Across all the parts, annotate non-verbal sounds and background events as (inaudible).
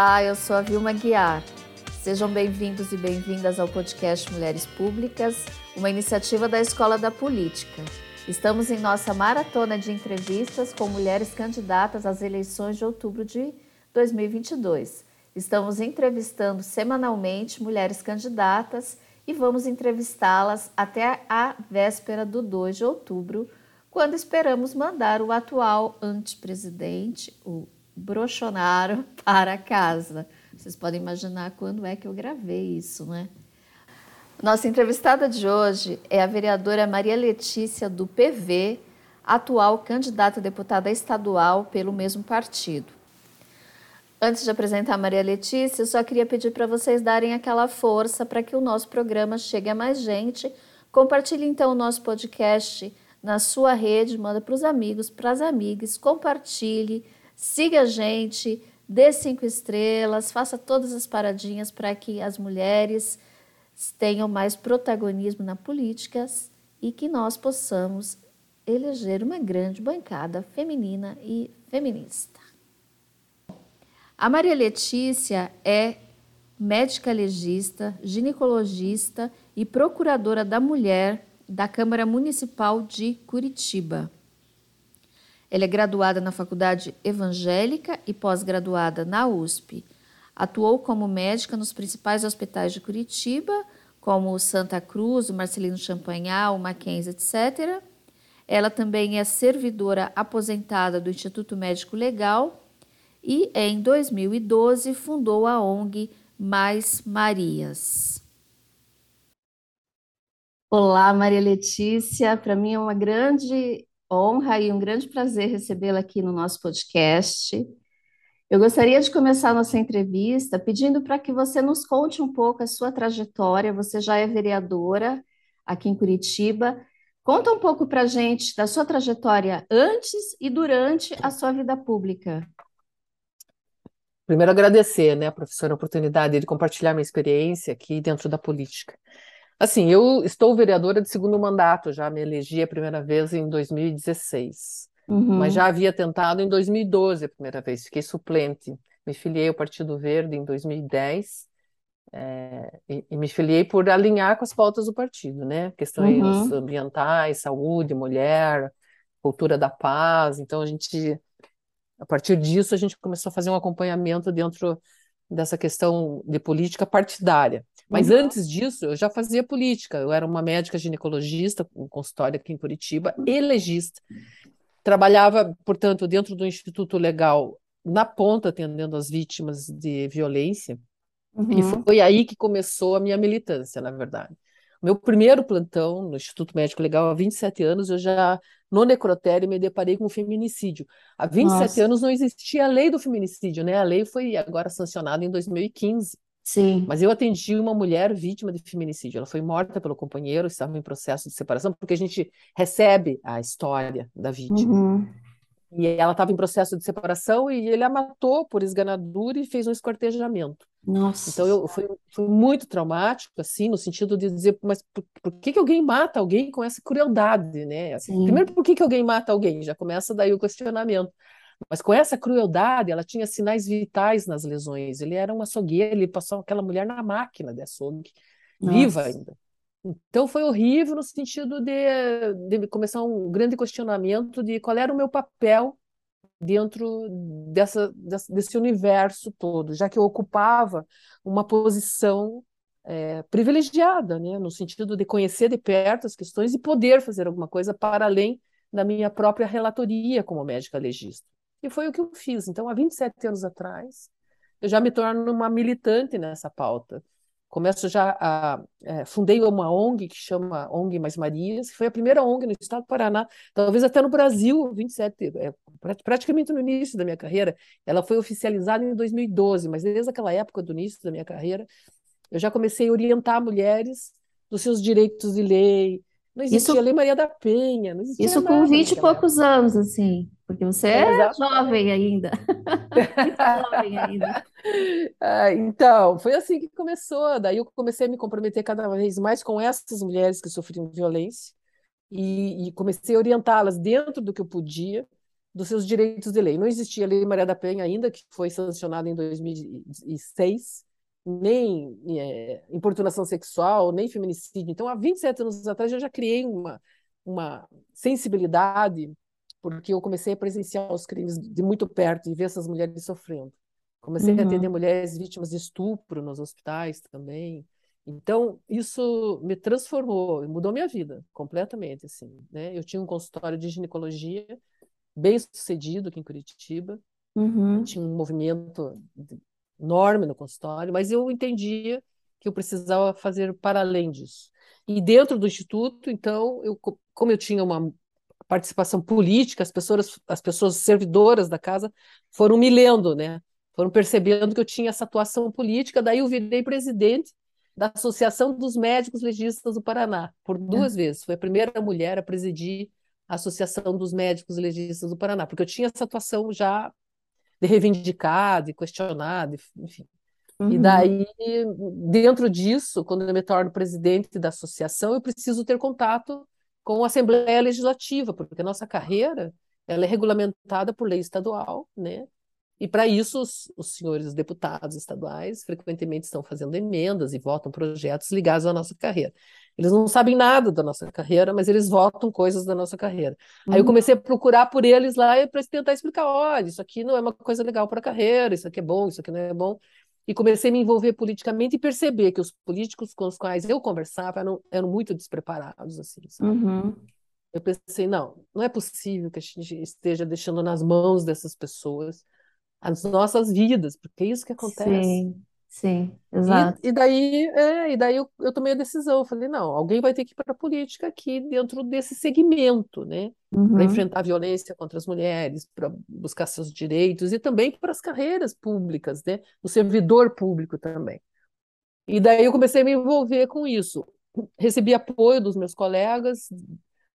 Olá, eu sou a Vilma Guiar. Sejam bem-vindos e bem-vindas ao podcast Mulheres Públicas, uma iniciativa da Escola da Política. Estamos em nossa maratona de entrevistas com mulheres candidatas às eleições de outubro de 2022. Estamos entrevistando semanalmente mulheres candidatas e vamos entrevistá-las até a véspera do 2 de outubro, quando esperamos mandar o atual antepresidente, o Brochonaro, (laughs) para casa. Vocês podem imaginar quando é que eu gravei isso, né? Nossa entrevistada de hoje é a vereadora Maria Letícia do PV, atual candidata a deputada estadual pelo mesmo partido. Antes de apresentar a Maria Letícia, eu só queria pedir para vocês darem aquela força para que o nosso programa chegue a mais gente. Compartilhe então o nosso podcast na sua rede, manda para os amigos, para as amigas, compartilhe, siga a gente, dê cinco estrelas, faça todas as paradinhas para que as mulheres tenham mais protagonismo na política e que nós possamos eleger uma grande bancada feminina e feminista. A Maria Letícia é médica legista, ginecologista e procuradora da mulher da Câmara Municipal de Curitiba. Ela é graduada na Faculdade Evangélica e pós-graduada na USP. Atuou como médica nos principais hospitais de Curitiba, como o Santa Cruz, o Marcelino Champagnat, o Mackenzie, etc. Ela também é servidora aposentada do Instituto Médico Legal e, em 2012, fundou a ONG Mais Marias. Olá, Maria Letícia. Para mim é uma grande honra e um grande prazer recebê-la aqui no nosso podcast. Eu gostaria de começar nossa entrevista pedindo para que você nos conte um pouco a sua trajetória. Você já é vereadora aqui em Curitiba. Conta um pouco para a gente da sua trajetória antes e durante a sua vida pública. Primeiro, agradecer, né, professora, a oportunidade de compartilhar minha experiência aqui dentro da política. Assim, eu estou vereadora de segundo mandato, já me elegi a primeira vez em 2016. Uhum. Mas já havia tentado em 2012 a primeira vez, fiquei suplente. Me filiei ao Partido Verde em 2010 é, e, e, me filiei por alinhar com as pautas do partido, né? Questões uhum. ambientais, saúde, mulher, cultura da paz. Então a gente, a partir disso, a gente começou a fazer um acompanhamento dentro dessa questão de política partidária. Mas uhum. antes disso, eu já fazia política. Eu era uma médica ginecologista, com consultório aqui em Curitiba, e legista. Trabalhava, portanto, dentro do Instituto Legal, na ponta, atendendo as vítimas de violência. Uhum. E foi aí que começou a minha militância, na verdade. Meu primeiro plantão no Instituto Médico Legal, há 27 anos, eu já, no necrotério, me deparei com o feminicídio. Há 27 Nossa. anos não existia a lei do feminicídio, né? A lei foi agora sancionada em 2015. Sim. Mas eu atendi uma mulher vítima de feminicídio. Ela foi morta pelo companheiro, estava em processo de separação, porque a gente recebe a história da vítima. Uhum. E ela estava em processo de separação e ele a matou por esganadura e fez um esquartejamento. Nossa. Então eu foi, foi muito traumático, assim, no sentido de dizer, mas por, por que, que alguém mata alguém com essa crueldade, né? Sim. Primeiro, por que, que alguém mata alguém? Já começa daí o questionamento. Mas com essa crueldade, ela tinha sinais vitais nas lesões. Ele era um açougueiro, ele passou aquela mulher na máquina de açougue, Nossa. viva ainda. Então foi horrível no sentido de, de começar um grande questionamento de qual era o meu papel dentro dessa, desse universo todo, já que eu ocupava uma posição é, privilegiada, né, no sentido de conhecer de perto as questões e poder fazer alguma coisa para além da minha própria relatoria como médica legista. E foi o que eu fiz. Então, há 27 anos atrás, eu já me torno uma militante nessa pauta. Começo já a. É, fundei uma ONG que chama ONG Mais Marias, que foi a primeira ONG no estado do Paraná, talvez até no Brasil, 27, é, praticamente no início da minha carreira. Ela foi oficializada em 2012, mas desde aquela época do início da minha carreira, eu já comecei a orientar mulheres dos seus direitos de lei, não existia isso, Lei Maria da Penha, não existia Isso com 20 e poucos anos, assim, porque você é, é jovem ainda. (laughs) jovem ainda. Ah, então, foi assim que começou. Daí eu comecei a me comprometer cada vez mais com essas mulheres que sofriam violência e, e comecei a orientá-las dentro do que eu podia, dos seus direitos de lei. Não existia a Lei Maria da Penha ainda, que foi sancionada em 2006, nem é, importunação sexual, nem feminicídio. Então, há 27 anos atrás, eu já criei uma, uma sensibilidade, porque eu comecei a presenciar os crimes de muito perto e ver essas mulheres sofrendo. Comecei uhum. a atender mulheres vítimas de estupro nos hospitais também. Então, isso me transformou, mudou minha vida completamente, assim, né? Eu tinha um consultório de ginecologia bem sucedido aqui em Curitiba, uhum. tinha um movimento enorme no consultório, mas eu entendia que eu precisava fazer para além disso. E dentro do instituto, então, eu, como eu tinha uma participação política, as pessoas, as pessoas servidoras da casa foram me lendo, né? Foram percebendo que eu tinha essa atuação política, daí eu virei presidente da Associação dos Médicos Legistas do Paraná, por é. duas é. vezes. Foi a primeira mulher a presidir a Associação dos Médicos Legistas do Paraná, porque eu tinha essa atuação já de reivindicar, de questionar, de, enfim. Uhum. E daí, dentro disso, quando eu me torno presidente da associação, eu preciso ter contato com a Assembleia Legislativa, porque a nossa carreira ela é regulamentada por lei estadual, né? E para isso, os, os, senhores deputados estaduais frequentemente estão fazendo emendas e votam projetos ligados à nossa carreira. Eles não sabem nada da nossa carreira, mas eles votam coisas da nossa carreira. Uhum. Aí eu uhum. comecei a procurar por eles lá para tentar explicar: olha, isso aqui não é uma coisa legal para a carreira, isso aqui é bom, isso aqui não é bom. E comecei a me envolver politicamente e perceber que os políticos com os quais eu conversava eram, eram muito despreparados, assim, uhum. Eu pensei, não, não é possível que a gente esteja deixando nas mãos dessas pessoas as nossas vidas, porque é isso que acontece. Sim, sim, exato. E, e daí, é, e daí eu, eu tomei a decisão, eu falei, não, alguém vai ter que ir para a política aqui dentro desse segmento, né? Uhum. Para enfrentar a violência contra as mulheres, para buscar seus direitos e também para as carreiras públicas, né? O servidor público também. E daí eu comecei a me envolver com isso. Recebi apoio dos meus colegas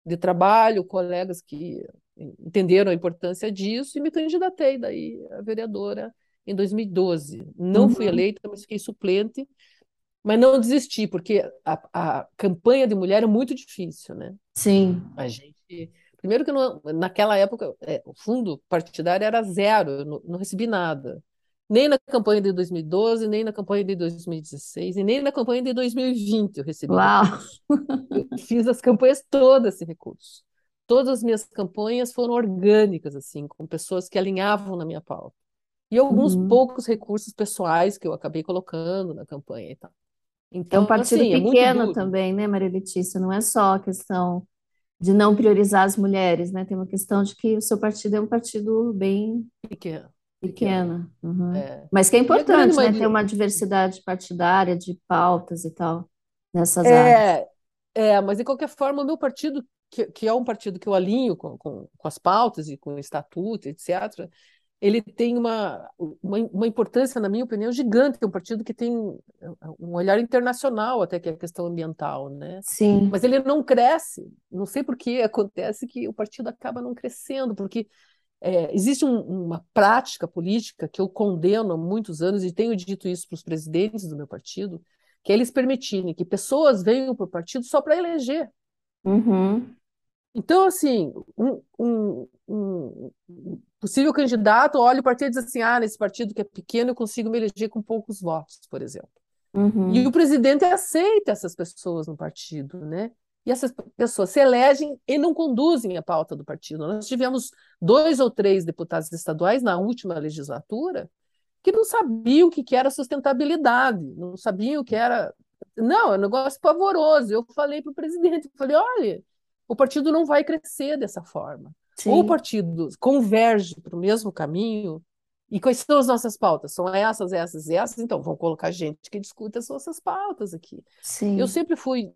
de trabalho, colegas que entenderam a importância disso e me candidatei daí a vereadora em 2012. Não uhum. fui eleita, mas fiquei suplente, mas não desisti, porque a, a campanha de mulher é muito difícil, né? Sim. A gente Primeiro que não, naquela época é, o fundo partidário era zero, eu não, não, recebi nada. Nem na campanha de 2012, nem na campanha de 2016, e nem na campanha de 2020 eu recebi Uau. Eu fiz as campanhas todas sem recurso todas as minhas campanhas foram orgânicas, assim, com pessoas que alinhavam na minha pauta. E alguns uhum. poucos recursos pessoais que eu acabei colocando na campanha e tal. Então, é um partido assim, é pequeno é também, né, Maria Letícia? Não é só a questão de não priorizar as mulheres, né? Tem uma questão de que o seu partido é um partido bem pequeno. Pequeno. Uhum. É. Mas que é importante, né? Ter uma diversidade partidária de pautas e tal nessas é, áreas. É, mas de qualquer forma, o meu partido que, que é um partido que eu alinho com, com, com as pautas e com o estatuto, etc., ele tem uma, uma, uma, importância, na minha opinião, gigante. É um partido que tem um olhar internacional até que é a questão ambiental, né? Sim. Mas ele não cresce. Não sei por que acontece que o partido acaba não crescendo, porque é, existe um, uma prática política que eu condeno há muitos anos e tenho dito isso para os presidentes do meu partido, que é eles permitirem que pessoas venham para o partido só para eleger. Uhum. Então, assim, um, um, um, possível candidato olha o partido e diz assim: ah, nesse partido que é pequeno eu consigo me eleger com poucos votos, por exemplo. Uhum. E o presidente aceita essas pessoas no partido, né? E essas pessoas se elegem e não conduzem a pauta do partido. Nós tivemos dois ou três deputados estaduais na última legislatura que não sabiam o que era sustentabilidade, não sabiam o que era. Não, é um negócio pavoroso. Eu falei para o presidente, falei, olha, o partido não vai crescer dessa forma. Sim. Ou o partido converge para o mesmo caminho, e quais são as nossas pautas? São essas, essas e essas, então vamos colocar gente que discuta as nossas pautas aqui. Sim. Eu sempre fui,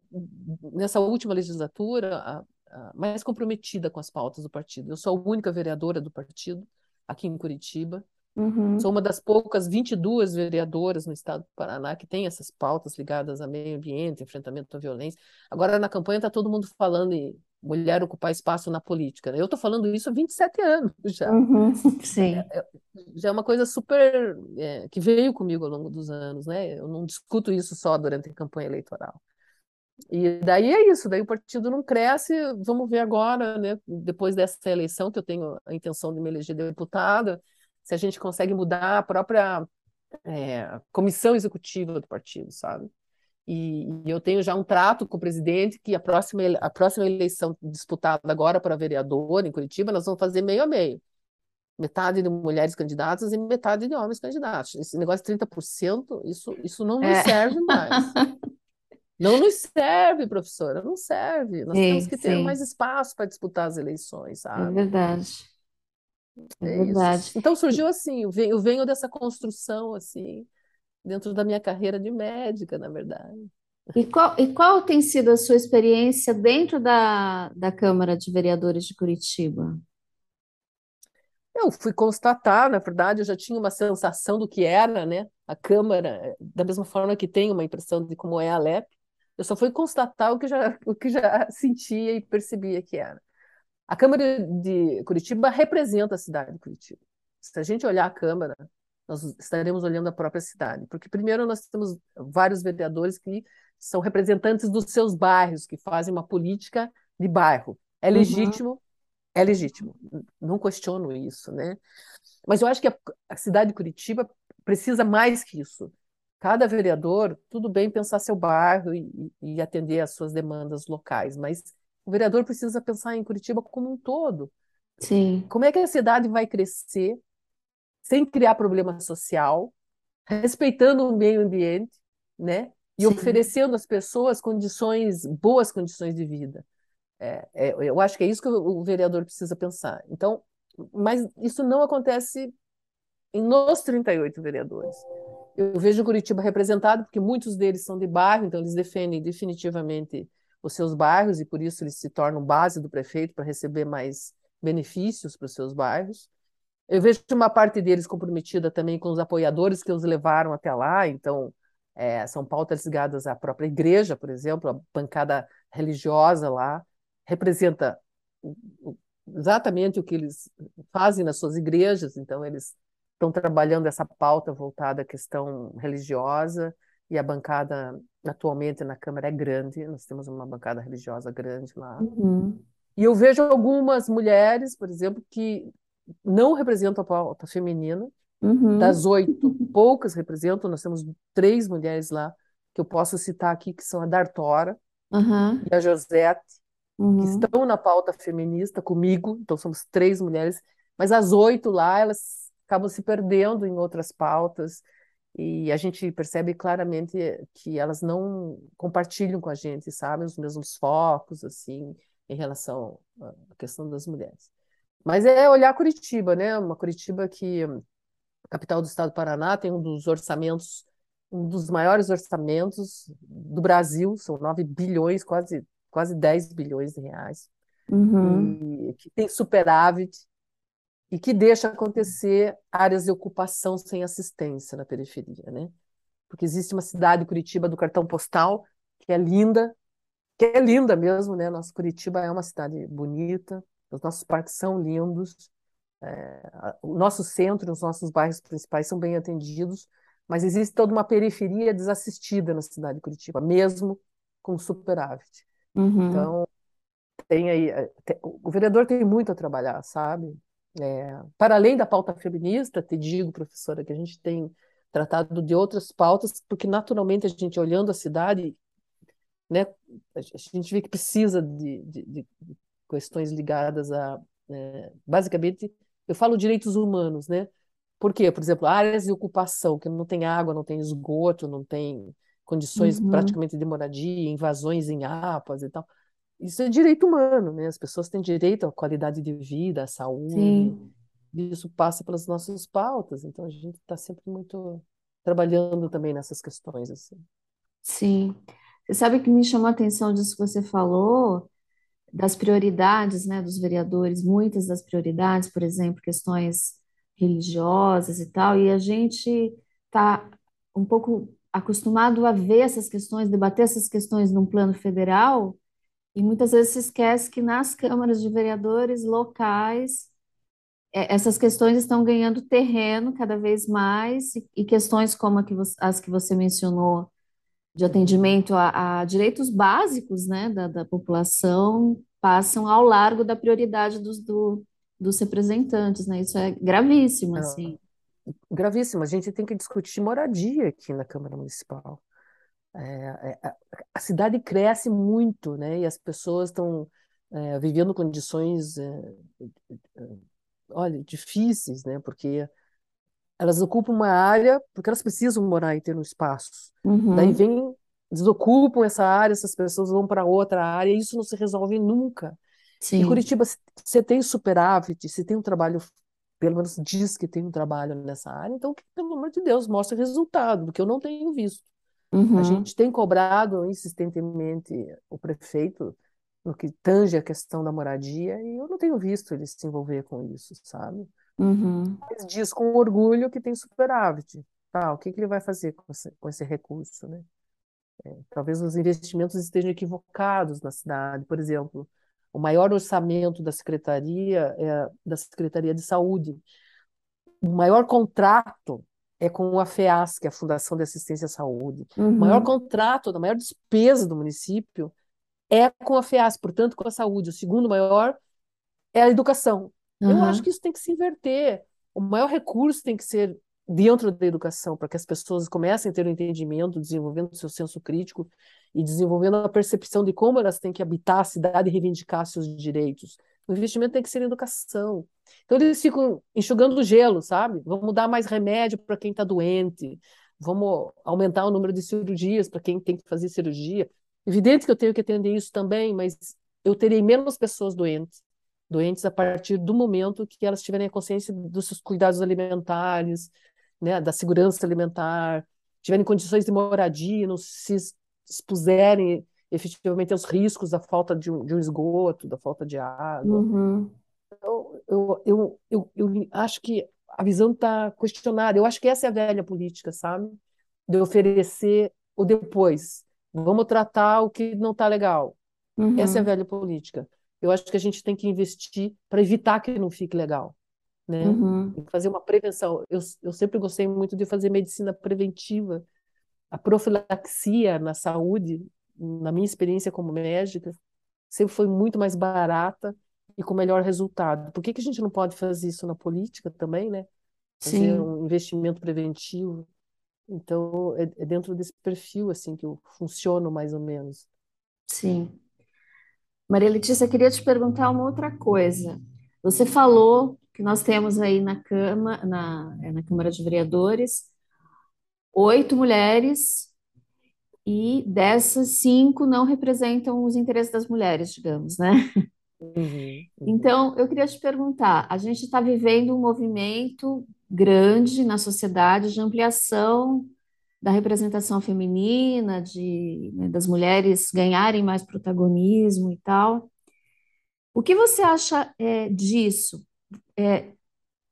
nessa última legislatura, a, a mais comprometida com as pautas do partido. Eu sou a única vereadora do partido aqui em Curitiba. Uhum. Sou uma das poucas 22 vereadoras no estado do Paraná que tem essas pautas ligadas a meio ambiente, enfrentamento à violência. Agora, na campanha, está todo mundo falando em mulher ocupar espaço na política. Eu estou falando isso há 27 anos já. Uhum. Sim. É, é, já é uma coisa super. É, que veio comigo ao longo dos anos, né? Eu não discuto isso só durante a campanha eleitoral. E daí é isso, daí o partido não cresce, vamos ver agora, né, depois dessa eleição, que eu tenho a intenção de me eleger deputada, se a gente consegue mudar a própria é, comissão executiva do partido, sabe? E, e, eu tenho já um trato com o presidente que a próxima, a próxima eleição disputada agora para vereador em Curitiba, nós vamos fazer meio a meio. Metade de mulheres candidatas e metade de homens candidatos. Esse negócio de 30%, isso, isso não nos é. serve mais. (laughs) Não nos serve, professora, não serve. Nós sim, temos que ter sim. mais espaço para disputar as eleições, sabe? É verdade. É, é verdade. Isso. Então surgiu assim, eu venho, eu venho dessa construção assim, dentro da minha carreira de médica, na verdade. E qual, e qual tem sido a sua experiência dentro da, da Câmara de Vereadores de Curitiba? Eu fui constatar, na verdade, eu já tinha uma sensação do que era, né? A Câmara, da mesma forma que tem uma impressão de como é a LEP, eu só fui constatar o que já, o que já (laughs) sentia e percebia que era. A Câmara de Curitiba representa a cidade de Curitiba. Se a gente olhar a Câmara, nós estaremos olhando a própria cidade. Porque, primeiro, nós temos vários vereadores que são representantes dos seus bairros, que fazem uma política de bairro. É uhum. legítimo, uhum. é legítimo. Não questiono isso, né? Mas eu acho que a, a cidade de Curitiba precisa mais que isso. Cada vereador, tudo bem pensar seu bairro e, e atender às suas demandas locais, mas o vereador precisa pensar em Curitiba como um todo. Sim. Como é que a cidade vai crescer sem criar problema social, respeitando o meio ambiente, né? E Sim. oferecendo às pessoas condições, boas condições de vida. É, é, eu acho que é isso que o, vereador precisa pensar. Então, mas isso não acontece nos 38 vereadores. Eu vejo Curitiba representado porque muitos deles são de bairro, então eles defendem definitivamente os seus bairros e por isso eles se tornam base do prefeito para receber mais benefícios para os seus bairros. Eu vejo uma parte deles comprometida também com os apoiadores que os levaram até lá, então é, são pautas ligadas à própria igreja, por exemplo, a bancada religiosa lá representa exatamente o que eles fazem nas suas igrejas, então eles estão trabalhando essa pauta voltada à questão religiosa e a bancada atualmente na Câmara é grande, nós temos uma bancada religiosa grande lá. Uhum. E eu vejo algumas mulheres, por exemplo, que não representam a pauta feminina. Uhum. Das oito, poucas representam. Nós temos três mulheres lá que eu posso citar aqui, que são a Dartora uhum. e a Josete, que uhum. estão na pauta feminista comigo. Então, somos três mulheres. Mas as oito lá, elas acabam se perdendo em outras pautas e a gente percebe claramente que elas não compartilham com a gente, sabe, os mesmos focos, assim, em relação à questão das mulheres. Mas é olhar Curitiba, né? Uma Curitiba que, capital do estado do Paraná, tem um dos orçamentos, um dos maiores orçamentos do Brasil, são 9 bilhões, quase, quase 10 bilhões de reais, uhum. e que tem superávit, e que deixa acontecer áreas de ocupação sem assistência na periferia, né? Porque existe uma cidade, Curitiba, do cartão postal, que é linda, que é linda mesmo, né? Nossa Curitiba é uma cidade bonita, os nossos parques são lindos, é, o nosso centro, os nossos bairros principais são bem atendidos, mas existe toda uma periferia desassistida na cidade de Curitiba, mesmo com superávit. Uhum. Então, tem aí, é, tem, o vereador tem muito a trabalhar, sabe? É, para além da pauta feminista, te digo, professora, que a gente tem tratado de outras pautas, porque naturalmente a gente olhando a cidade, né, a gente vê que precisa de, de, de questões ligadas a, é, basicamente, eu falo direitos humanos, né? Por quê? Por exemplo, áreas de ocupação, que não tem água, não tem esgoto, não tem condições uhum. praticamente de moradia, invasões em APAs e tal isso é direito humano, né? As pessoas têm direito à qualidade de vida, à saúde. Sim. Isso passa pelas nossas pautas, então a gente está sempre muito trabalhando também nessas questões assim. Sim. Você sabe que me chamou a atenção disso que você falou, das prioridades, né, dos vereadores, muitas das prioridades, por exemplo, questões religiosas e tal, e a gente está um pouco acostumado a ver essas questões, debater essas questões num plano federal, e muitas vezes se esquece que nas câmaras de vereadores locais, é, essas questões estão ganhando terreno cada vez mais, e, questões como as que você mencionou de atendimento a, a direitos básicos né, da, da, população passam ao largo da prioridade dos, do, dos representantes, né? Isso é gravíssimo, assim. gravíssimo. A gente tem que discutir moradia aqui na Câmara Municipal. É, é, a cidade cresce muito, né? E as pessoas estão é, vivendo condições, é, olha, difíceis, né? Porque elas ocupam uma área porque elas precisam morar e ter um espaço. Uhum. Daí vem, desocupam essa área, essas pessoas vão para outra área e isso não se resolve nunca. Sim. Em Curitiba, você tem superávit, você tem um trabalho, pelo menos diz que tem um trabalho nessa área, então, pelo amor de Deus, mostre resultado, porque eu não tenho visto. Uhum. A gente tem cobrado insistentemente o prefeito no que tange a questão da moradia e eu não tenho visto ele se envolver com isso, sabe? Uhum. Mas diz com orgulho que tem superávit. Tá, o que, que ele vai fazer com esse, com esse recurso, né? É, talvez os investimentos estejam equivocados na cidade. Por exemplo, o maior orçamento da secretaria é da Secretaria de Saúde. O maior contrato é com a FEAS, que é a Fundação de Assistência à Saúde. Uhum. O maior contrato, a maior despesa do município é com a FEAS, portanto, com a saúde. O segundo maior é a educação. Uhum. Eu acho que isso tem que se inverter. O maior recurso tem que ser dentro da educação, para que as pessoas comecem a ter um entendimento, desenvolvendo seu senso crítico e desenvolvendo a percepção de como elas têm que habitar a cidade e reivindicar seus direitos. O investimento tem que ser em educação. Então eles ficam enxugando o gelo, sabe? Vamos dar mais remédio para quem está doente, vamos aumentar o número de cirurgias para quem tem que fazer cirurgia. Evidente que eu tenho que atender isso também, mas eu terei menos pessoas doentes doentes a partir do momento que elas tiverem a consciência dos seus cuidados alimentares, né, da segurança alimentar, tiverem condições de moradia, não se expuserem efetivamente aos riscos da falta de um, de um esgoto, da falta de água. Uhum. Então, eu, eu, eu, eu acho que a visão está questionada. Eu acho que essa é a velha política, sabe? De oferecer o depois. Vamos tratar o que não está legal. Uhum. Essa é a velha política eu acho que a gente tem que investir para evitar que não fique legal. Né? Uhum. Fazer uma prevenção. Eu, eu sempre gostei muito de fazer medicina preventiva. A profilaxia na saúde, na minha experiência como médica, sempre foi muito mais barata e com melhor resultado. Por que, que a gente não pode fazer isso na política também, né? Fazer Sim. um investimento preventivo. Então, é, é dentro desse perfil assim que eu funciono mais ou menos. Sim. Maria Letícia, queria te perguntar uma outra coisa. Você falou que nós temos aí na Câmara, na, é, na Câmara de Vereadores, oito mulheres e dessas cinco não representam os interesses das mulheres, digamos, né? Uhum, uhum. Então, eu queria te perguntar: a gente está vivendo um movimento grande na sociedade de ampliação da representação feminina, de, né, das mulheres ganharem mais protagonismo e tal. O que você acha é, disso? É,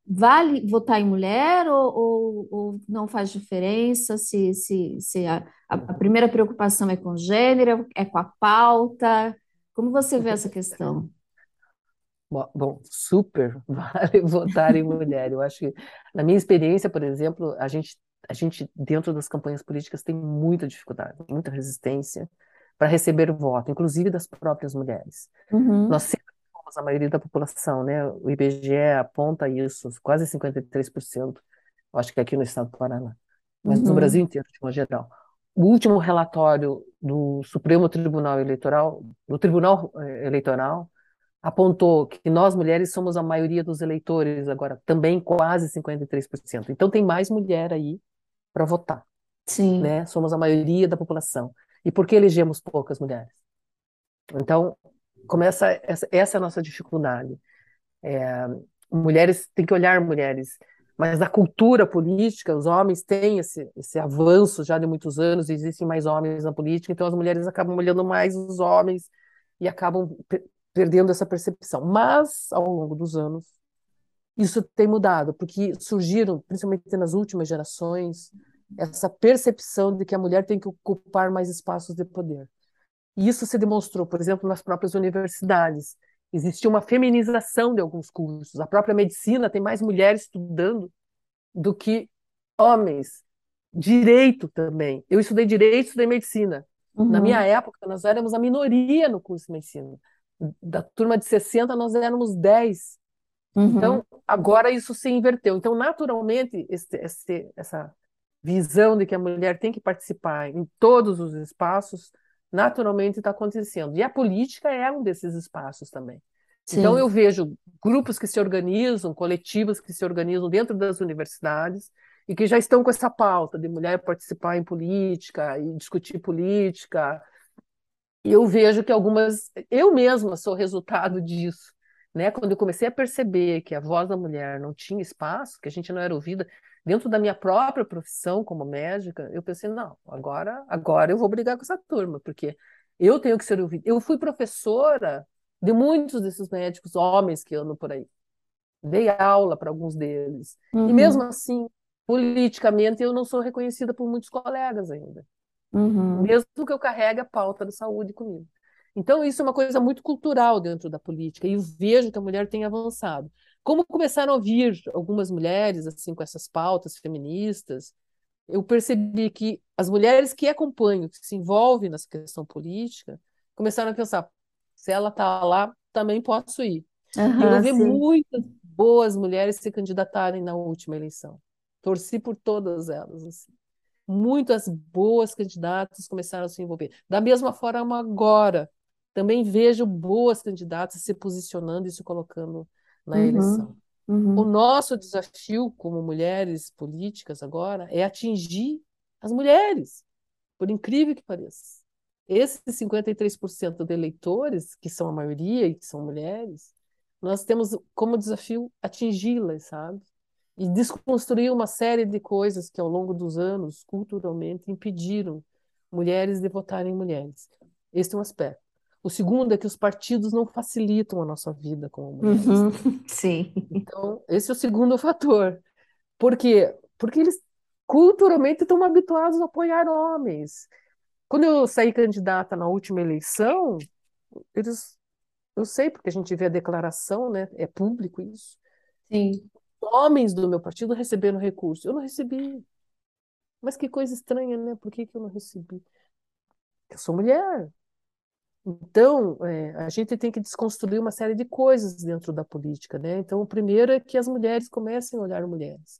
vale votar em mulher ou, ou, ou, não faz diferença? Se, se, se a, a, primeira preocupação é com gênero, é com a pauta? Como você vê essa questão? Bom, super (laughs) vale votar em mulher. Eu acho que, na minha experiência, por exemplo, a gente a gente, dentro das campanhas políticas, tem muita dificuldade, muita resistência para receber o voto, inclusive das próprias mulheres. Uhum. Nós somos a maioria da população, né? O IBGE aponta isso, quase 53%, acho que aqui no estado do Paraná, mas uhum. no Brasil inteiro, de uma geral. O último relatório do Supremo Tribunal Eleitoral, do Tribunal eh, Eleitoral, apontou que nós mulheres somos a maioria dos eleitores agora, também quase 53%. Então tem mais mulher aí para votar. Sim. Né? Somos a maioria da população. E por que elegemos poucas mulheres? Então, começa essa, essa é a nossa dificuldade. É, mulheres têm que olhar mulheres, mas na cultura política, os homens têm esse, esse avanço já de muitos anos, existem mais homens na política, então as mulheres acabam olhando mais os homens e acabam perdendo essa percepção. Mas, ao longo dos anos, isso tem mudado, porque surgiram, principalmente nas últimas gerações, essa percepção de que a mulher tem que ocupar mais espaços de poder. E isso se demonstrou, por exemplo, nas próprias universidades. Existia uma feminização de alguns cursos. A própria medicina tem mais mulheres estudando do que homens. Direito também. Eu estudei direito, estudei medicina. Uhum. Na minha época, nós éramos a minoria no curso de medicina. Da turma de 60, nós éramos 10. Uhum. Então, agora isso se inverteu. Então, naturalmente, esse, esse, essa visão de que a mulher tem que participar em todos os espaços, naturalmente está acontecendo. E a política é um desses espaços também. Sim. Então, eu vejo grupos que se organizam, coletivos que se organizam dentro das universidades e que já estão com essa pauta de mulher participar em política e discutir política. E eu vejo que algumas. Eu mesma sou resultado disso. Né? Quando eu comecei a perceber que a voz da mulher não tinha espaço, que a gente não era ouvida, dentro da minha própria profissão como médica, eu pensei, não, agora, agora eu vou brigar com essa turma, porque eu tenho que ser ouvida. Eu fui professora de muitos desses médicos homens que andam por aí. Dei aula para alguns deles. Uhum. E mesmo assim, politicamente, eu não sou reconhecida por muitos colegas ainda. Uhum. Mesmo que eu carregue a pauta da saúde comigo. Então, isso é uma coisa muito cultural dentro da política, e eu vejo que a mulher tem avançado. Como começaram a vir algumas mulheres assim com essas pautas feministas, eu percebi que as mulheres que acompanham, que se envolvem nessa questão política, começaram a pensar: se ela está lá, também posso ir. Uhum, e eu vi sim. muitas boas mulheres se candidatarem na última eleição. Torci por todas elas. Assim. Muitas boas candidatas começaram a se envolver. Da mesma forma, agora, também vejo boas candidatas se posicionando e se colocando na Uhum, eleição. uhum. O nosso desafio como mulheres políticas agora é atingir as mulheres, por incrível que pareça. Esses 53% de eleitores, que são a maioria e que são mulheres, nós temos como desafio atingi-las, sabe? E desconstruir uma série de coisas que ao longo dos anos, culturalmente, impediram mulheres de votarem em mulheres. Esse é um aspecto. O segundo é que os partidos não facilitam a nossa vida como mulheres. Uhum, (laughs) sim. Então, esse é o segundo fator. Por quê? Porque eles culturalmente estão habituados a apoiar homens. Quando eu saí candidata na última eleição, eles, eu sei porque a gente vê a declaração, né? É público isso. Sim. Homens do meu partido receberam recurso. Eu não recebi. Mas que coisa estranha, né? Por que que eu não recebi? Eu sou mulher. Então, é, a gente tem que desconstruir uma série de coisas dentro da política, né? Então, o primeiro é que as mulheres comecem a olhar mulheres.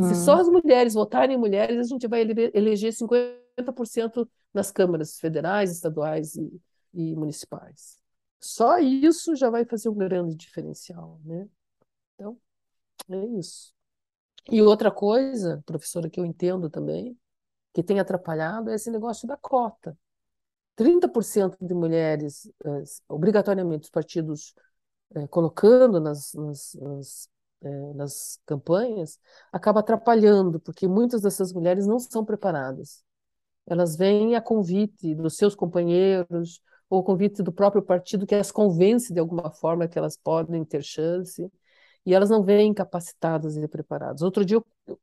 Se só Uhum. as mulheres votarem em mulheres, a gente vai ele- eleger 50% nas câmaras federais, estaduais e, e municipais. Só isso já vai fazer um grande diferencial, né? Então, é isso. E outra coisa, professora, que eu entendo também, que tem atrapalhado, é esse negócio da cota. 30% de mulheres, eh, obrigatoriamente, os partidos eh, colocando nas, nas, nas, eh, nas campanhas, acaba atrapalhando, porque muitas dessas mulheres não são preparadas. Elas vêm a convite dos seus companheiros, ou convite do próprio partido, que as convence de alguma forma que elas podem ter chance, e elas não vêm capacitadas e preparadas. Outro dia, eu,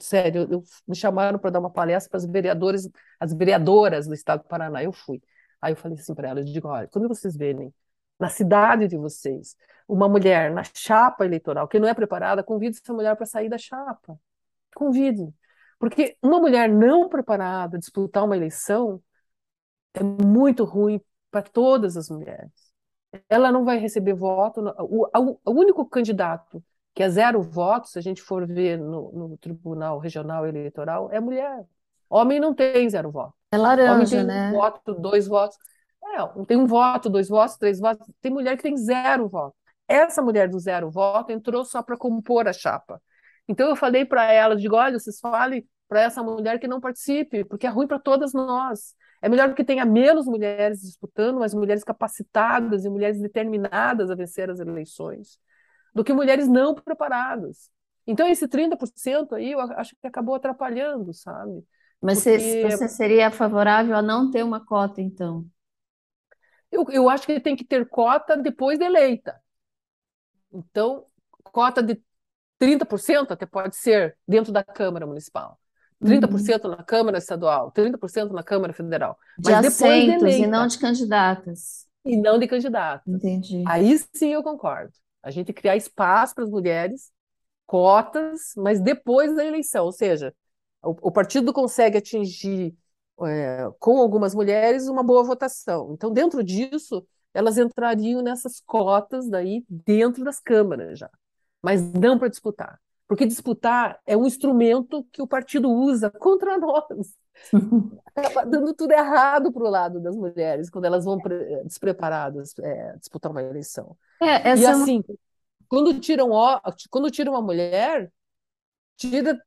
sério, eu, me chamaram para dar uma palestra para as vereadores, as vereadoras do estado do Paraná. Eu fui. Aí eu falei assim para elas, digo, olha, quando vocês verem na cidade de vocês uma mulher na chapa eleitoral que não é preparada, convide essa mulher para sair da chapa. Convide. Porque uma mulher não preparada disputar uma eleição é muito ruim para todas as mulheres. Ela não vai receber voto. O, o- o único candidato que é zero votos, se a gente for ver no, no Tribunal Regional Eleitoral, é mulher. Homem não tem zero voto. É Homem laranja, tem um né? voto, dois votos. É, tem um voto, dois votos, três votos. Tem mulher que tem zero voto. Essa mulher do zero voto entrou só para compor a chapa. Então eu falei para ela, digo, olha, vocês falem para essa mulher que não participe, porque é ruim para todas nós. É melhor que tenha menos mulheres disputando, mas mulheres capacitadas e mulheres determinadas a vencer as eleições, do que mulheres não preparadas. Então esse 30% aí eu acho que acabou atrapalhando, sabe? Mas você, Porque você seria favorável a não ter uma cota, então? eu, eu acho que tem que ter cota depois de eleita. Então, cota de 30% até pode ser dentro da Câmara Municipal. Uhum. 30% na Câmara Estadual, 30% na Câmara Federal. De Mas de assentos e eleita, não de candidatas. e não de candidatos. Entendi. Aí sim eu concordo. A gente criar espaço para as mulheres, cotas, mas depois da eleição. Ou seja, o, o partido consegue atingir é, com algumas mulheres uma boa votação. Então, dentro disso, elas entrariam nessas cotas daí dentro das câmaras já, mas não para disputar. Porque disputar é um instrumento que o partido usa (laughs) contra nós. Acaba dando tudo errado para o lado das mulheres, quando elas vão despreparadas é, disputar uma eleição. É, e assim, é uma... quando, tiram, quando tiram uma mulher, tira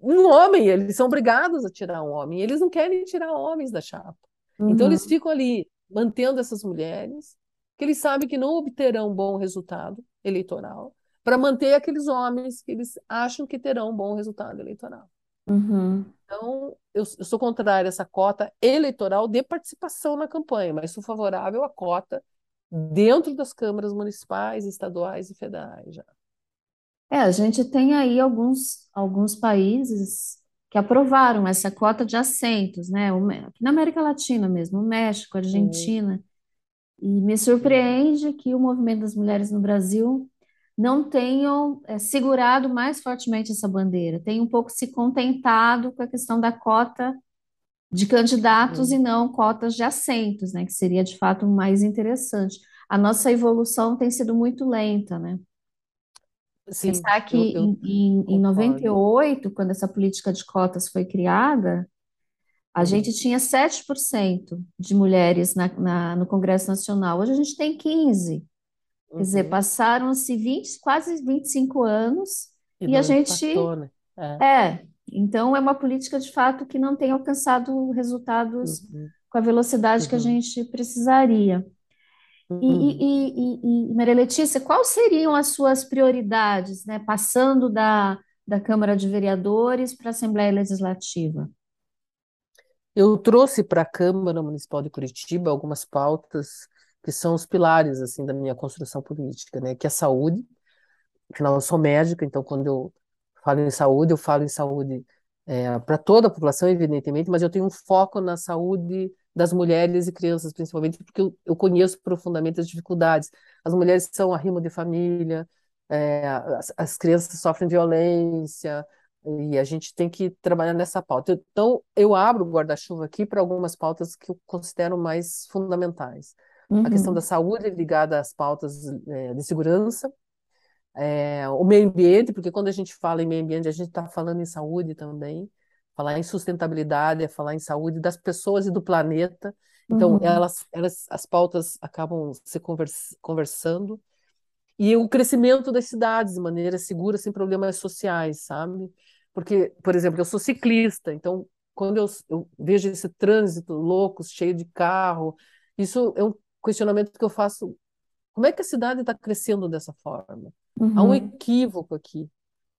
um homem, eles são obrigados a tirar um homem, eles não querem tirar homens da chapa. Uhum. Então eles ficam ali mantendo essas mulheres, que eles sabem que não obterão um bom resultado eleitoral, para manter aqueles homens que eles acham que terão um bom resultado eleitoral. Uhum. Então, eu, eu sou contrária a essa cota eleitoral de participação na campanha, mas sou favorável à cota dentro das câmaras municipais, estaduais e federais já. É, a gente tem aí alguns, alguns países que aprovaram essa cota de assentos, né? Aqui na América Latina mesmo, o México, a Argentina. E me surpreende que o movimento das mulheres no Brasil não tenham é, segurado mais fortemente essa bandeira, tenham um pouco se contentado com a questão da cota de candidatos e não cotas de assentos, né? Que seria de fato mais interessante. A nossa evolução tem sido muito lenta, né? Sim, Pensar que eu, eu em, em, em concordo. 98, quando essa política de cotas foi criada, a Uhum. gente tinha 7% de mulheres na, na- no Congresso Nacional. Hoje a gente tem 15%. Quer dizer, Uhum. passaram-se 20, quase 25 anos E e a gente. né? É. É, então é uma política de fato que não tem alcançado resultados Uhum. com a velocidade que a Uhum. gente precisaria. E, Uhum. e, e, e, Maria Letícia, quais seriam as suas prioridades, né, passando da, da Câmara de Vereadores para a Assembleia Legislativa? Eu trouxe para a Câmara Municipal de Curitiba algumas pautas que são os pilares assim da minha construção política, né? Que é a saúde. Afinal, eu sou médica, então quando eu falo em saúde, eu falo em saúde é, para toda a população, evidentemente, mas eu tenho um foco na saúde das mulheres e crianças, principalmente, porque eu, eu conheço profundamente as dificuldades. As mulheres são arrimo de família, é, as, as crianças sofrem violência, e a gente tem que trabalhar nessa pauta. Então, eu abro o guarda-chuva aqui para algumas pautas que eu considero mais fundamentais. A questão da Uhum, saúde ligada às pautas é, de segurança, é, o meio ambiente, porque quando a gente fala em meio ambiente, a gente está falando em saúde também. Falar em sustentabilidade é falar em saúde das pessoas e do planeta. Então, uhum, elas, elas, as pautas acabam se convers, conversando. E o crescimento das cidades de maneira segura, sem problemas sociais, sabe? Porque, por exemplo, eu sou ciclista, então, quando eu, eu vejo esse trânsito louco, cheio de carro, isso é um questionamento que eu faço. Como é que a cidade está crescendo dessa forma? Há um uhum, equívoco aqui.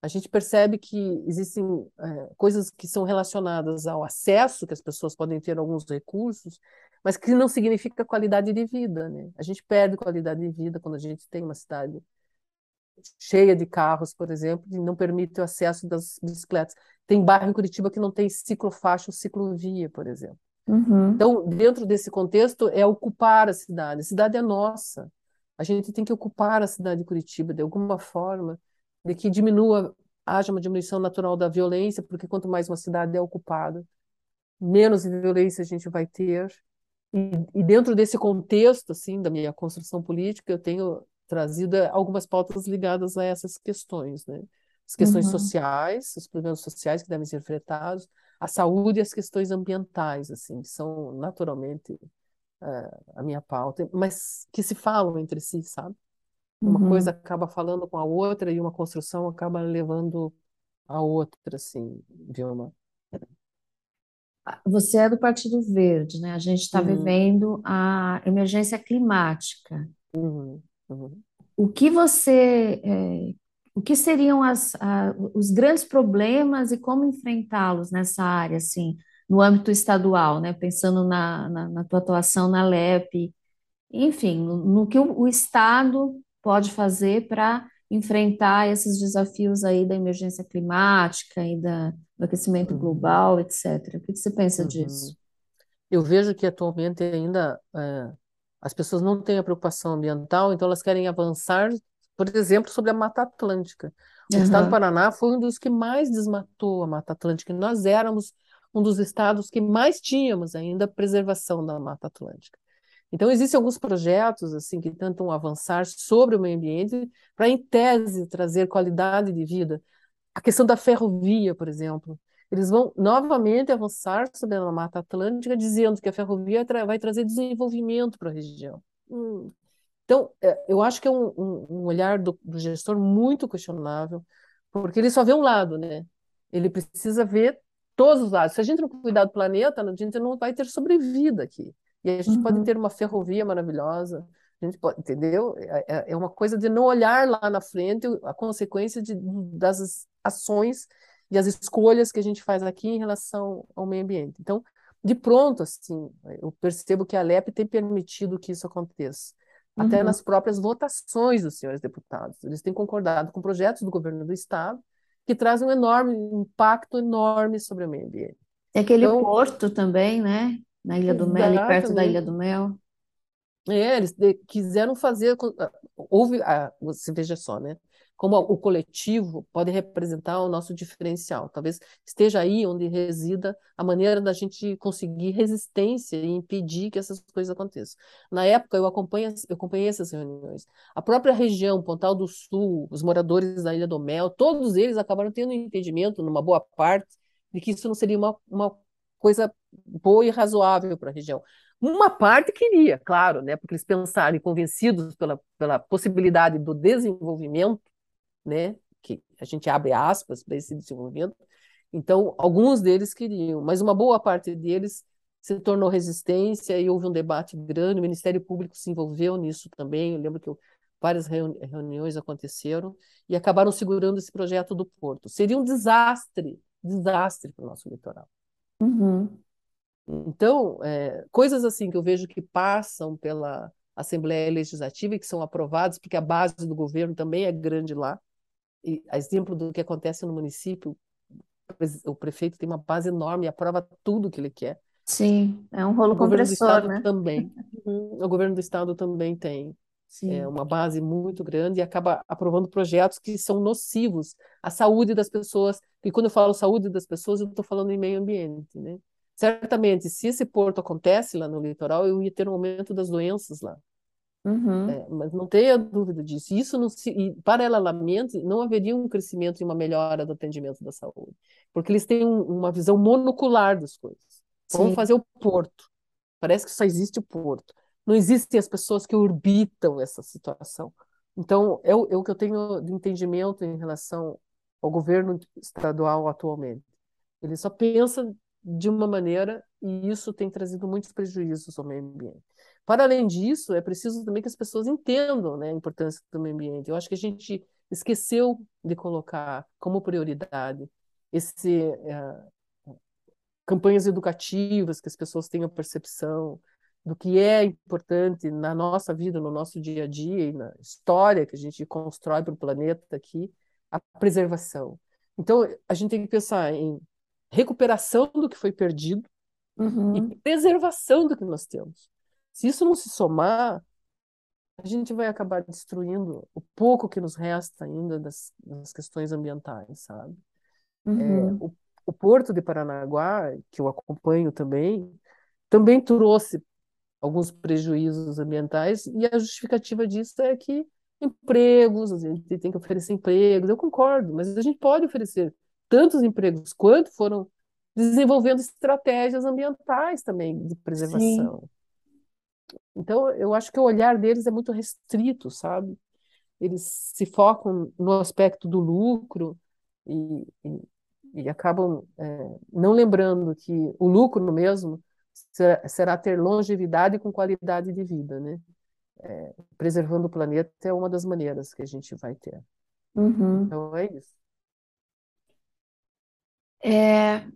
A gente percebe que existem é, coisas que são relacionadas ao acesso, que as pessoas podem ter alguns recursos, mas que não significa qualidade de vida, né? A gente perde qualidade de vida quando a gente tem uma cidade cheia de carros, por exemplo, e não permite o acesso das bicicletas. Tem bairro em Curitiba que não tem ciclofaixa ou ciclovia, por exemplo. Uhum, Então, dentro desse contexto, é ocupar a cidade. A cidade é nossa. A gente tem que ocupar a cidade de Curitiba de alguma forma, de que diminua, haja uma diminuição natural da violência, porque quanto mais uma cidade é ocupada, menos violência a gente vai ter. E, e dentro desse contexto, assim, da minha construção política, eu tenho trazido algumas pautas ligadas a essas questões, né? As questões uhum, sociais, os problemas sociais que devem ser enfrentados, a saúde e as questões ambientais, assim, que são naturalmente é, a minha pauta, mas que se falam entre si, sabe? Uma coisa uhum. acaba falando com a outra e uma construção acaba levando a outra, assim, Vilma. Você é do Partido Verde, né? A gente está Uhum, vivendo a emergência climática. uhum, uhum, O que você, é, o que seriam as, a- os grandes problemas e como enfrentá-los nessa área, assim, no âmbito estadual, né? Pensando na, na, na tua atuação na LEP, enfim, no, no que o, o Estado pode fazer para enfrentar esses desafios aí da emergência climática e da, do aquecimento uhum, global, etc. O que que você pensa uhum. disso? Eu vejo que atualmente ainda é, as pessoas não têm a preocupação ambiental, então elas querem avançar por exemplo, sobre a Mata Atlântica. O Aham. estado do Paraná foi um dos que mais desmatou a Mata Atlântica, nós éramos um dos estados que mais tínhamos ainda preservação da Mata Atlântica. Então, existem alguns projetos assim que tentam avançar sobre o meio ambiente para, em tese, trazer qualidade de vida. A questão da ferrovia, por exemplo. Eles vão novamente avançar sobre a Mata Atlântica, dizendo que a ferrovia tra vai trazer desenvolvimento para a região. Hum. Então, é, eu acho que é um, um, um olhar do, do gestor muito questionável, porque ele só vê um lado, né? Ele precisa ver todos os lados. Se a gente não cuidar do planeta, a gente não vai ter sobrevida aqui. E a gente pode Uhum. ter uma ferrovia maravilhosa, a gente pode, entendeu? É, é é uma coisa de não olhar lá na frente a consequência de, das ações e as escolhas que a gente faz aqui em relação ao meio ambiente. Então, de pronto, assim, eu percebo que a LEP tem permitido que isso aconteça. Até Uhum. nas próprias votações dos senhores deputados. Eles têm concordado com projetos do governo do Estado que trazem um enorme um impacto enorme sobre o meio ambiente. Tem aquele Então, porto também, né? Na Ilha do Mel, ali perto da Ilha do Mel. É, eles de- quiseram fazer. ah, Houve, ah, você veja só, né? Como o coletivo pode representar o nosso diferencial. Talvez esteja aí onde resida a maneira da gente conseguir resistência e impedir que essas coisas aconteçam. Na época, eu acompanho, eu acompanhei essas reuniões. A própria região, Pontal do Sul, os moradores da Ilha do Mel, todos eles acabaram tendo um entendimento, numa boa parte, de que isso não seria uma, uma coisa boa e razoável para a região. Uma parte queria, claro, né, porque eles pensaram e convencidos pela, pela possibilidade do desenvolvimento, né, que a gente abre aspas para esse desenvolvimento. Então, alguns deles queriam, mas uma boa parte deles se tornou resistência e houve um debate grande. O Ministério Público se envolveu nisso também. Eu lembro que eu, várias reuni reuniões aconteceram e acabaram segurando esse projeto do Porto. Seria um desastre, desastre para o nosso litoral. Uhum. Então, é, coisas assim que eu vejo que passam pela Assembleia Legislativa e que são aprovadas, porque a base do governo também é grande lá. E, a exemplo do que acontece no município, o prefeito tem uma base enorme e aprova tudo que ele quer. Sim, é um rolo O compressor, né? também. (laughs) Uhum. O governo do estado também tem é, uma base muito grande e acaba aprovando projetos que são nocivos à saúde das pessoas. E quando eu falo saúde das pessoas, eu estou falando em meio ambiente, né? Certamente, se esse porto acontece lá no litoral, eu ia ter um aumento das doenças lá. Uhum. É, mas não tenha dúvida disso. Isso não se, e, paralelamente, não haveria um crescimento e uma melhora do atendimento da saúde, porque eles têm um, uma visão monocular das coisas. Vamos Sim. fazer o porto. Parece que só existe o porto. Não existem as pessoas que orbitam essa situação. Então, é o, é o que eu tenho de entendimento em relação ao governo estadual atualmente. Ele só pensa de uma maneira e isso tem trazido muitos prejuízos ao meio ambiente. Para além disso, é preciso também que as pessoas entendam, né, a importância do meio ambiente. Eu acho que a gente esqueceu de colocar como prioridade esse uh, campanhas educativas que as pessoas tenham percepção do que é importante na nossa vida, no nosso dia a dia e na história que a gente constrói para o planeta aqui, a preservação. Então, a gente tem que pensar em recuperação do que foi perdido Uhum. e preservação do que nós temos. Se isso não se somar, a gente vai acabar destruindo o pouco que nos resta ainda das, das questões ambientais, sabe? Uhum. É, o, o Porto de Paranaguá, que eu acompanho também, também trouxe alguns prejuízos ambientais e a justificativa disso é que empregos, a gente tem que oferecer empregos, eu concordo, mas a gente pode oferecer tantos empregos quanto foram desenvolvendo estratégias ambientais também de preservação. Sim. Então, eu acho que o olhar deles é muito restrito, sabe? Eles se focam no aspecto do lucro e, e, e acabam é, não lembrando que o lucro mesmo será, será, ter longevidade com qualidade de vida, né? É, preservando o planeta é uma das maneiras que a gente vai ter. Uhum. Então, é isso. É,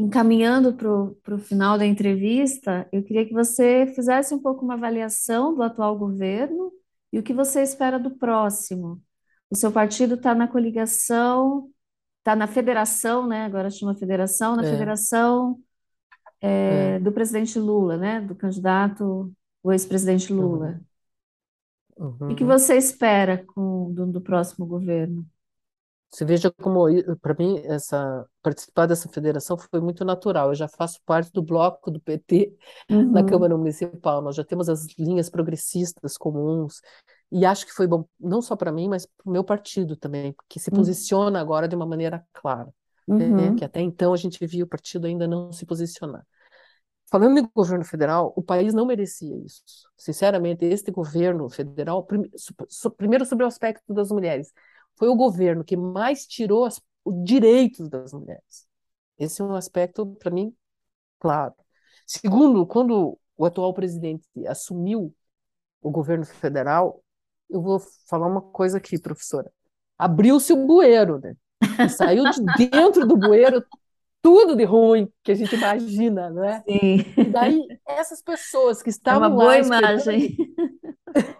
encaminhando para o final da entrevista, eu queria que você fizesse um pouco uma avaliação do atual governo e o que você espera do próximo. O seu partido está na coligação, está na federação, né? Agora chama federação, na É. federação é, do presidente Lula, né? Do candidato, o ex-presidente Lula. O que você espera com, do, do próximo governo? Você veja como, para mim, essa, participar dessa federação foi muito natural. Eu já faço parte do bloco do PT (laughs) na Uhum, Câmara Municipal. Nós já temos as linhas progressistas comuns. E acho que foi bom, não só para mim, mas para o meu partido também, que se uhum, posiciona agora de uma maneira clara, né? Que uhum, até então a gente via o partido ainda não se posicionar. Falando em governo federal, o país não merecia isso. Sinceramente, este governo federal, primeiro sobre o aspecto das mulheres, foi o governo que mais tirou as- os direitos das mulheres. Esse é um aspecto, para mim, claro. Segundo, quando o atual presidente assumiu o governo federal, eu vou falar uma coisa aqui, professora. Abriu-se o bueiro, né? E saiu de (laughs) dentro do bueiro tudo de ruim que a gente imagina, não é? sim, E daí, essas pessoas que é uma estavam boa lá imagem.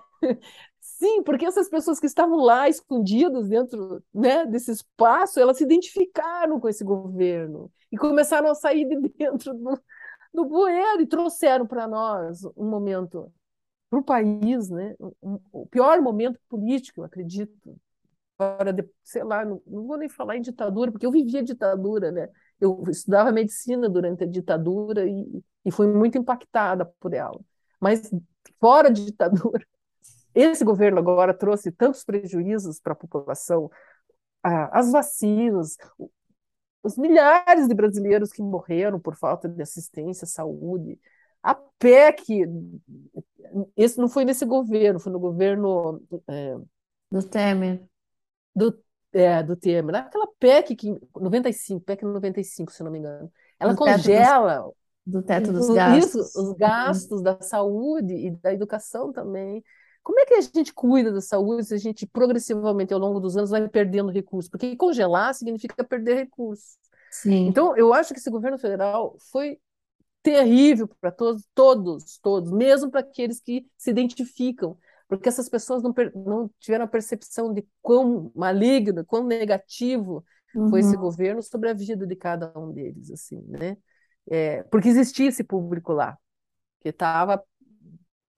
(laughs) sim, porque essas pessoas que estavam lá escondidas dentro, né, desse espaço, elas se identificaram com esse governo e começaram a sair de dentro do, do bueiro e trouxeram para nós um momento, para o país, né, um, o pior momento político, eu acredito, de, sei lá, não, não vou nem falar em ditadura, porque eu vivia ditadura, né? Eu estudava medicina durante a ditadura e, e fui muito impactada por ela. Mas fora de ditadura, esse governo agora trouxe tantos prejuízos para a população, as vacinas, os milhares de brasileiros que morreram por falta de assistência à saúde, a PEC, esse não foi nesse governo, foi no governo é, Do Temer. do, é, do Temer, aquela PEC que 95, PEC 95, se não me engano, ela Do teto dos, congela do teto dos isso, gastos. os Sim. gastos da saúde e da educação também. Como é que a gente cuida da saúde se a gente progressivamente, ao longo dos anos, vai perdendo recursos? Porque congelar significa perder recursos. Sim. Então, eu acho que esse governo federal foi terrível para todos, todos, todos, mesmo para aqueles que se identificam, porque essas pessoas não, não tiveram a percepção de quão maligno, quão negativo foi esse Uhum, governo sobre a vida de cada um deles, assim, né? É, porque existia esse público lá que estava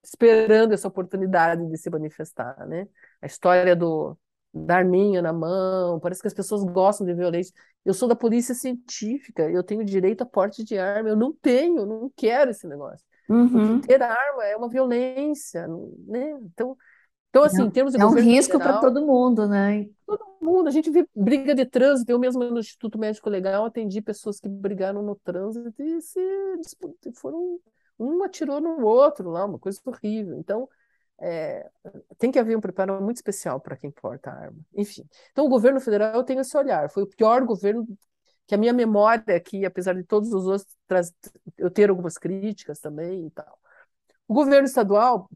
esperando essa oportunidade de se manifestar, né? A história do da arminha na mão, parece que as pessoas gostam de violência. Eu sou da polícia científica, eu tenho direito a porte de arma, eu não tenho, não quero esse negócio. Uhum. ter arma é uma violência, né? Então, então assim, em termos de É um risco para todo mundo, né? todo mundo, a gente vê briga de trânsito, eu mesmo no Instituto Médico Legal atendi pessoas que brigaram no trânsito e se foram um atirou no outro lá, uma coisa horrível. Então, é, tem que haver um preparo muito especial para quem porta a arma. Enfim, então o governo federal tem esse olhar. Foi o pior governo que a minha memória aqui, apesar de todos os outros, eu ter algumas críticas também e tal. O governo estadual,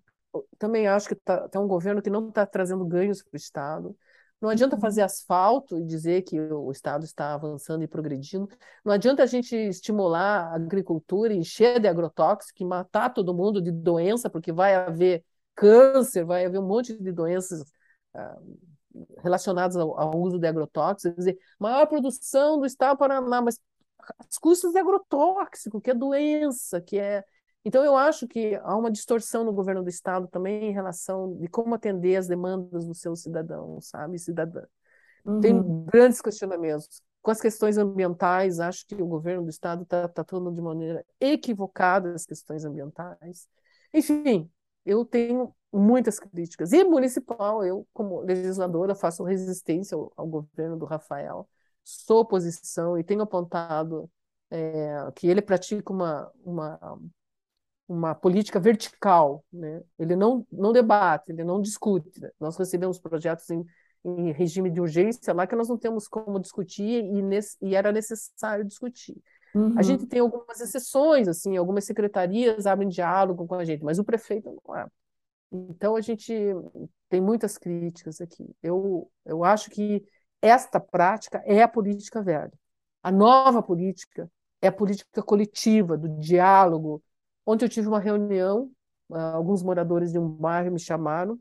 também acho que está tá um governo que não está trazendo ganhos para o Estado. Não adianta fazer Uhum. asfalto e dizer que o Estado está avançando e progredindo. Não adianta a gente estimular a agricultura, encher de agrotóxico, e matar todo mundo de doença, porque vai haver câncer, vai haver um monte de doenças ah, relacionadas ao, ao, uso de agrotóxicos. Quer dizer, maior produção do Estado do Paraná, mas as custas de agrotóxico, que é doença, que é então, eu acho que há uma distorção no governo do Estado também em relação de como atender as demandas dos seus cidadãos, sabe, cidadã. Tem Uhum. grandes questionamentos. Com as questões ambientais, acho que o governo do Estado está tá tratando de maneira equivocada as questões ambientais. Enfim, eu tenho muitas críticas. E municipal, eu, como legisladora, faço resistência ao, ao governo do Rafael, sou oposição e tenho apontado é, que ele pratica uma, uma uma política vertical, né? Ele não não debate, ele não discute. Nós recebemos projetos em, em regime de urgência lá que nós não temos como discutir e, nesse, e era necessário discutir. Uhum. A gente tem algumas exceções, assim, algumas secretarias abrem diálogo com a gente, mas o prefeito não abre. Então a gente tem muitas críticas aqui. Eu eu acho que esta prática é a política velha. A nova política é a política coletiva, do diálogo, Ontem eu tive uma reunião, alguns moradores de um bairro me chamaram,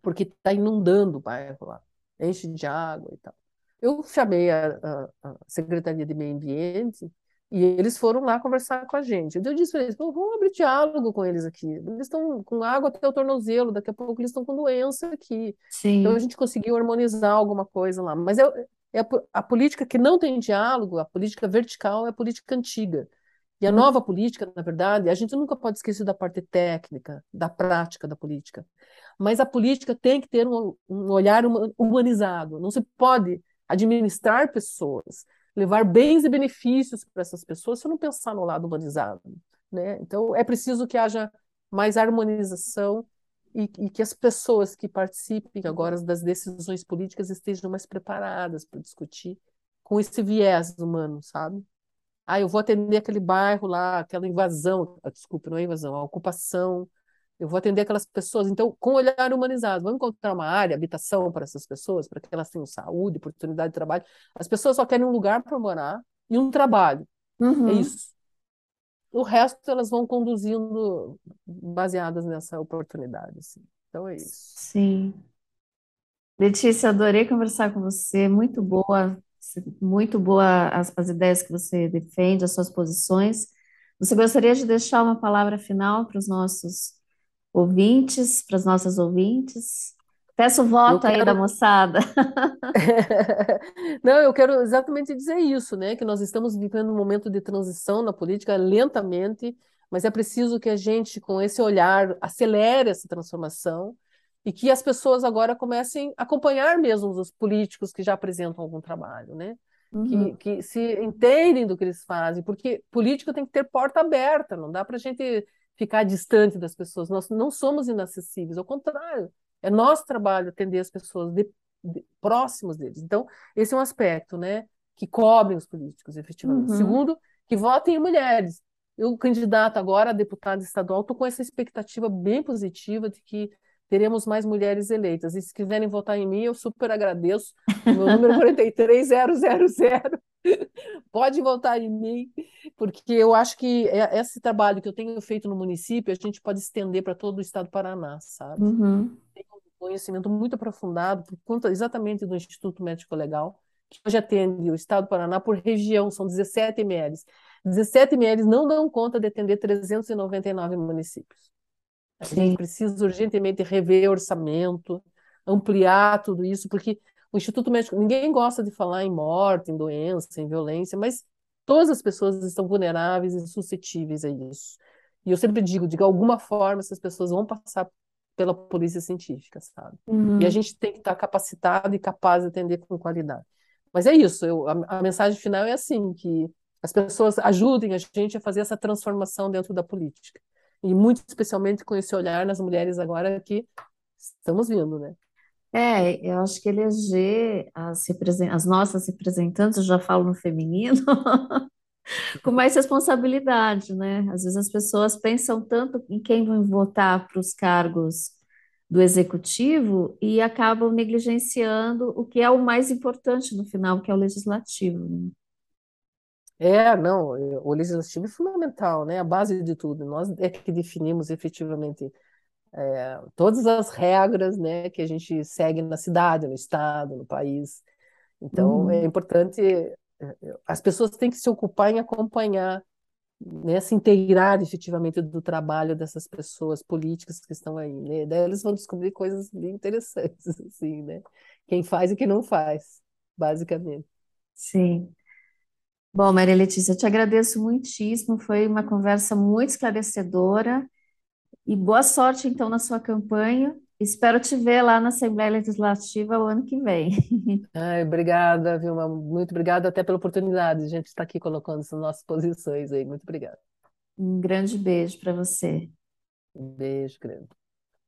porque está inundando o bairro lá, enche de água e tal. Eu chamei a, a, a Secretaria de Meio Ambiente E eles foram lá conversar com a gente. Eu disse para eles, vamos abrir diálogo com eles aqui. Eles estão com água até o tornozelo, daqui a pouco eles estão com doença aqui. Sim. Então a gente conseguiu harmonizar alguma coisa lá. Mas é, é a, a, política que não tem diálogo, a política vertical é a política antiga. E a nova política, na verdade, a gente nunca pode esquecer da parte técnica, da prática da política. Mas a política tem que ter um, um olhar humanizado. Não se pode administrar pessoas levar bens e benefícios para essas pessoas se não pensar no lado humanizado. Né? Então, é preciso que haja mais harmonização e, e, que as pessoas que participem agora das decisões políticas estejam mais preparadas para discutir com esse viés humano, sabe? Ah, eu vou atender aquele bairro lá, aquela invasão, ah, desculpe, não é invasão, a ocupação eu vou atender aquelas pessoas, então, com olhar humanizado. Vamos encontrar uma área, habitação para essas pessoas, para que elas tenham saúde, oportunidade de trabalho. As pessoas só querem um lugar para morar e um trabalho. Uhum. É isso. O resto elas vão conduzindo baseadas nessa oportunidade. Assim. Então é isso. Sim. Letícia, adorei conversar com você. Muito boa, muito boa as, as ideias que você defende, as suas posições. Você gostaria de deixar uma palavra final para os nossos ouvintes, para as nossas ouvintes. Peço o voto quero... aí da moçada. (laughs) Não, eu quero exatamente dizer isso, né? Que nós estamos vivendo um momento de transição na política lentamente, mas é preciso que a gente, com esse olhar, acelere essa transformação e que as pessoas agora comecem a acompanhar mesmo os políticos que já apresentam algum trabalho, né? Uhum. Que, que se entendem do que eles fazem, porque político tem que ter porta aberta, não dá para a gente ficar distante das pessoas. Nós não somos inacessíveis, ao contrário, é nosso trabalho atender as pessoas de, de, próximas deles. Então, esse é um aspecto, né, que cobrem os políticos, efetivamente. Uhum. Segundo, que votem em mulheres. Eu, candidato agora a deputada estadual, estou com essa expectativa bem positiva de que teremos mais mulheres eleitas. E se quiserem votar em mim, eu super agradeço. Meu número (laughs) 43000. Pode votar em mim, porque eu acho que é, esse trabalho que eu tenho feito no município, a gente pode estender para todo o estado do Paraná, sabe? Uhum. Tem um conhecimento muito aprofundado por conta exatamente do Instituto Médico Legal, que hoje atende o estado do Paraná por região, são 17 MLs. 17 MLs não dão conta de atender 399 municípios. A gente precisa urgentemente rever orçamento, ampliar tudo isso, porque o Instituto Médico, ninguém gosta de falar em morte, em doença, em violência, mas todas as pessoas estão vulneráveis e suscetíveis a isso. E eu sempre digo, de alguma forma essas pessoas vão passar pela polícia científica, sabe? Uhum. E a gente tem que estar capacitado e capaz de atender com qualidade. Mas é isso, eu, a, a mensagem final é assim, que as pessoas ajudem a gente a fazer essa transformação dentro da política. E muito especialmente com esse olhar nas mulheres agora que estamos vindo, né? É, eu acho que eleger as, as nossas representantes, eu já falo no feminino, (laughs) com mais responsabilidade, né? Às vezes as pessoas pensam tanto em quem vão votar para os cargos do executivo e acabam negligenciando o que é o mais importante no final, que é o legislativo. Né? É, não, o legislativo é fundamental, né? A base de tudo. Nós é que definimos efetivamente é, todas as regras né, que a gente segue na cidade, no estado, no país. Então, uhum. é importante, é, as pessoas têm que se ocupar em acompanhar, né, se inteirar efetivamente do trabalho dessas pessoas políticas que estão aí. Né? Daí eles vão descobrir coisas bem interessantes, (laughs) assim, né? Quem faz e quem não faz, basicamente. Sim. Bom, Maria Letícia, eu te agradeço muitíssimo, foi uma conversa muito esclarecedora. E boa sorte, então, na sua campanha. Espero te ver lá na Assembleia Legislativa o ano que vem. (laughs) Ai, obrigada, Vilma. Muito obrigada até pela oportunidade de a gente estar aqui colocando as nossas posições aí. Muito obrigada. Um grande beijo para você. Um beijo grande.